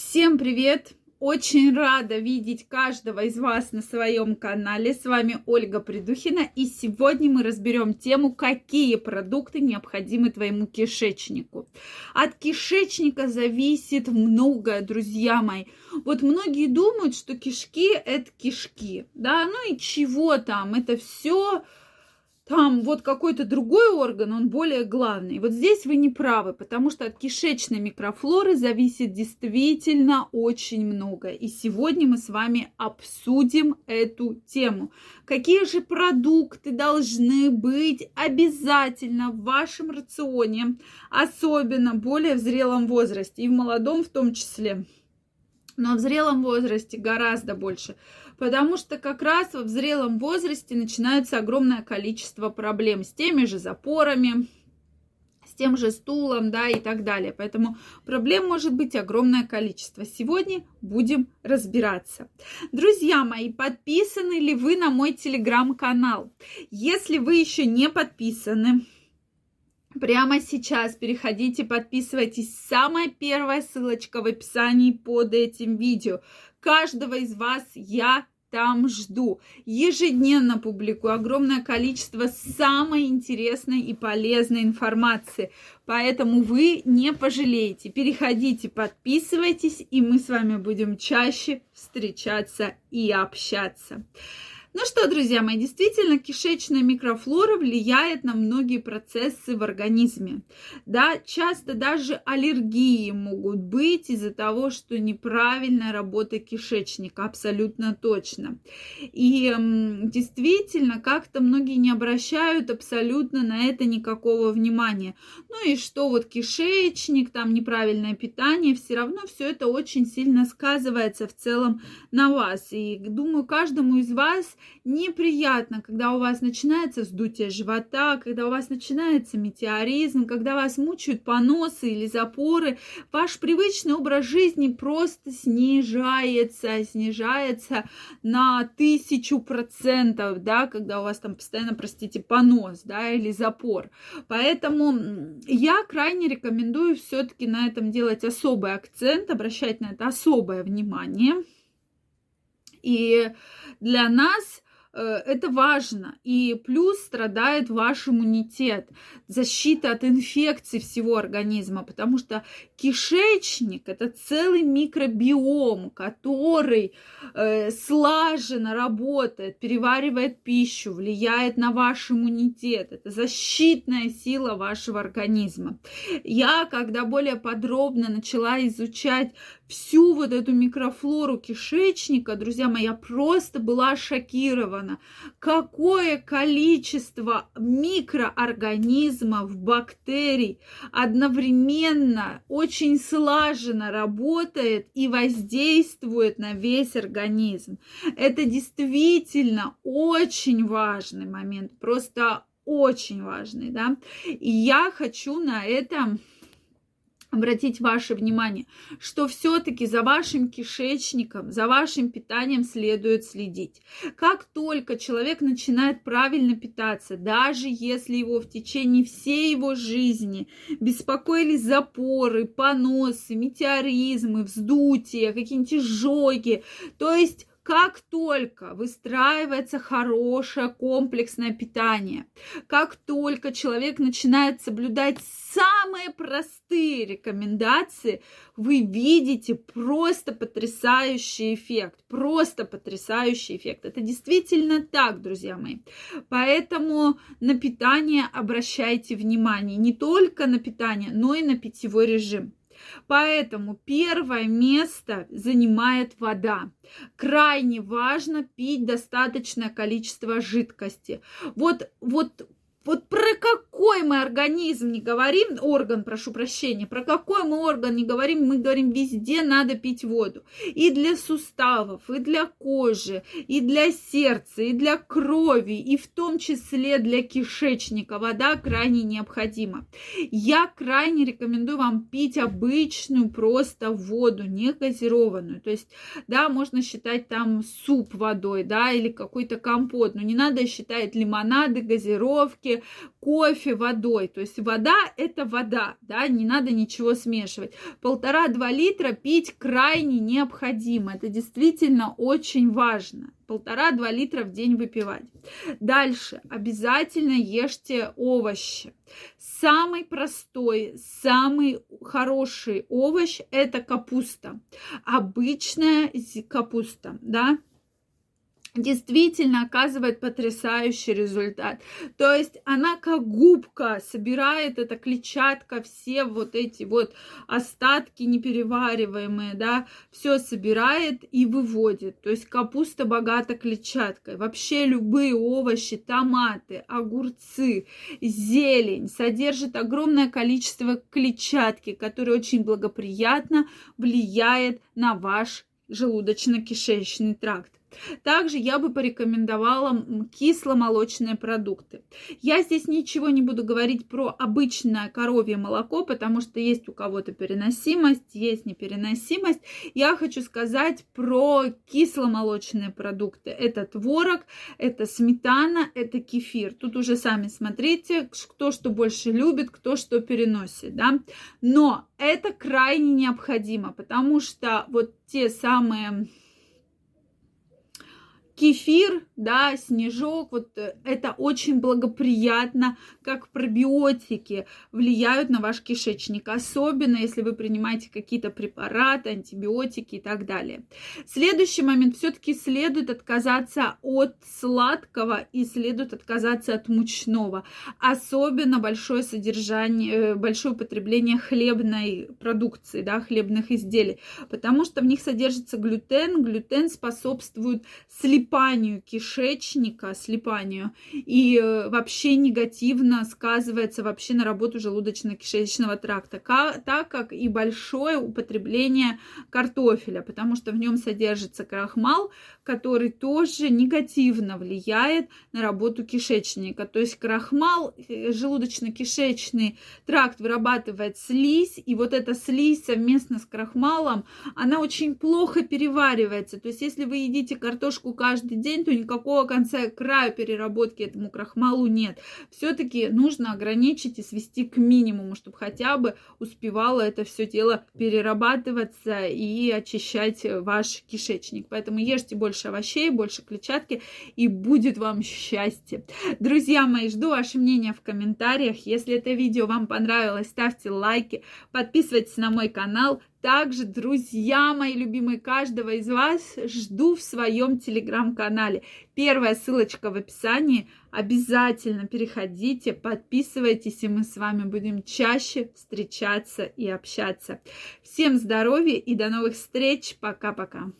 Всем привет! Очень рада видеть каждого из вас на своем канале. С вами Ольга Придухина. И сегодня мы разберем тему, какие продукты необходимы твоему кишечнику. От кишечника зависит многое, друзья мои. Вот многие думают, что кишки это кишки. Да, ну и чего там? Это все там вот какой-то другой орган, он более главный. Вот здесь вы не правы, потому что от кишечной микрофлоры зависит действительно очень много. И сегодня мы с вами обсудим эту тему. Какие же продукты должны быть обязательно в вашем рационе, особенно более в зрелом возрасте и в молодом в том числе. Но в зрелом возрасте гораздо больше потому что как раз в зрелом возрасте начинается огромное количество проблем с теми же запорами, с тем же стулом, да, и так далее. Поэтому проблем может быть огромное количество. Сегодня будем разбираться. Друзья мои, подписаны ли вы на мой телеграм-канал? Если вы еще не подписаны, Прямо сейчас переходите, подписывайтесь. Самая первая ссылочка в описании под этим видео. Каждого из вас я там жду. Ежедневно публикую огромное количество самой интересной и полезной информации. Поэтому вы не пожалеете. Переходите, подписывайтесь, и мы с вами будем чаще встречаться и общаться. Ну что, друзья мои, действительно, кишечная микрофлора влияет на многие процессы в организме. Да, часто даже аллергии могут быть из-за того, что неправильная работа кишечника, абсолютно точно. И действительно, как-то многие не обращают абсолютно на это никакого внимания. Ну и что вот кишечник, там неправильное питание, все равно все это очень сильно сказывается в целом на вас. И думаю, каждому из вас неприятно, когда у вас начинается вздутие живота, когда у вас начинается метеоризм, когда вас мучают поносы или запоры, ваш привычный образ жизни просто снижается, снижается на тысячу процентов, да, когда у вас там постоянно, простите, понос, да, или запор. Поэтому я крайне рекомендую все-таки на этом делать особый акцент, обращать на это особое внимание. И для нас это важно. И плюс страдает ваш иммунитет, защита от инфекций всего организма, потому что кишечник это целый микробиом, который э, слаженно работает, переваривает пищу, влияет на ваш иммунитет. Это защитная сила вашего организма. Я, когда более подробно начала изучать всю вот эту микрофлору кишечника, друзья мои, я просто была шокирована. Какое количество микроорганизмов, бактерий одновременно очень слаженно работает и воздействует на весь организм. Это действительно очень важный момент, просто очень важный, да. И я хочу на этом обратить ваше внимание, что все-таки за вашим кишечником, за вашим питанием следует следить. Как только человек начинает правильно питаться, даже если его в течение всей его жизни беспокоили запоры, поносы, метеоризмы, вздутия, какие-нибудь изжоги, то есть как только выстраивается хорошее комплексное питание, как только человек начинает соблюдать самые простые рекомендации, вы видите просто потрясающий эффект, просто потрясающий эффект. Это действительно так, друзья мои. Поэтому на питание обращайте внимание, не только на питание, но и на питьевой режим. Поэтому первое место занимает вода. Крайне важно пить достаточное количество жидкости. Вот, вот вот про какой мы организм не говорим, орган, прошу прощения, про какой мы орган не говорим, мы говорим, везде надо пить воду. И для суставов, и для кожи, и для сердца, и для крови, и в том числе для кишечника. Вода крайне необходима. Я крайне рекомендую вам пить обычную просто воду, не газированную. То есть, да, можно считать там суп водой, да, или какой-то компот, но не надо считать лимонады, газировки, кофе водой. То есть вода это вода, да, не надо ничего смешивать. Полтора-два литра пить крайне необходимо. Это действительно очень важно полтора-два литра в день выпивать. Дальше обязательно ешьте овощи. Самый простой, самый хороший овощ – это капуста. Обычная капуста, да, действительно оказывает потрясающий результат. То есть она как губка собирает эта клетчатка, все вот эти вот остатки неперевариваемые, да, все собирает и выводит. То есть капуста богата клетчаткой. Вообще любые овощи, томаты, огурцы, зелень содержит огромное количество клетчатки, которая очень благоприятно влияет на ваш желудочно-кишечный тракт. Также я бы порекомендовала кисломолочные продукты. Я здесь ничего не буду говорить про обычное коровье молоко, потому что есть у кого-то переносимость, есть непереносимость. Я хочу сказать про кисломолочные продукты. Это творог, это сметана, это кефир. Тут уже сами смотрите, кто что больше любит, кто что переносит, да. Но это крайне необходимо, потому что вот те самые кефир, да, снежок, вот э, это очень благоприятно, как пробиотики влияют на ваш кишечник, особенно если вы принимаете какие-то препараты, антибиотики и так далее. Следующий момент, все-таки следует отказаться от сладкого и следует отказаться от мучного, особенно большое содержание, э, большое употребление хлебной продукции, да, хлебных изделий, потому что в них содержится глютен, глютен способствует слип слипанию кишечника, слипанию, и э, вообще негативно сказывается вообще на работу желудочно-кишечного тракта, так как и большое употребление картофеля, потому что в нем содержится крахмал, который тоже негативно влияет на работу кишечника. То есть крахмал, э, желудочно-кишечный тракт вырабатывает слизь, и вот эта слизь совместно с крахмалом, она очень плохо переваривается. То есть если вы едите картошку каждый каждый день, то никакого конца края переработки этому крахмалу нет. Все-таки нужно ограничить и свести к минимуму, чтобы хотя бы успевало это все дело перерабатываться и очищать ваш кишечник. Поэтому ешьте больше овощей, больше клетчатки, и будет вам счастье. Друзья мои, жду ваше мнение в комментариях. Если это видео вам понравилось, ставьте лайки, подписывайтесь на мой канал, также, друзья мои любимые, каждого из вас жду в своем телеграм-канале. Первая ссылочка в описании. Обязательно переходите, подписывайтесь, и мы с вами будем чаще встречаться и общаться. Всем здоровья и до новых встреч. Пока-пока.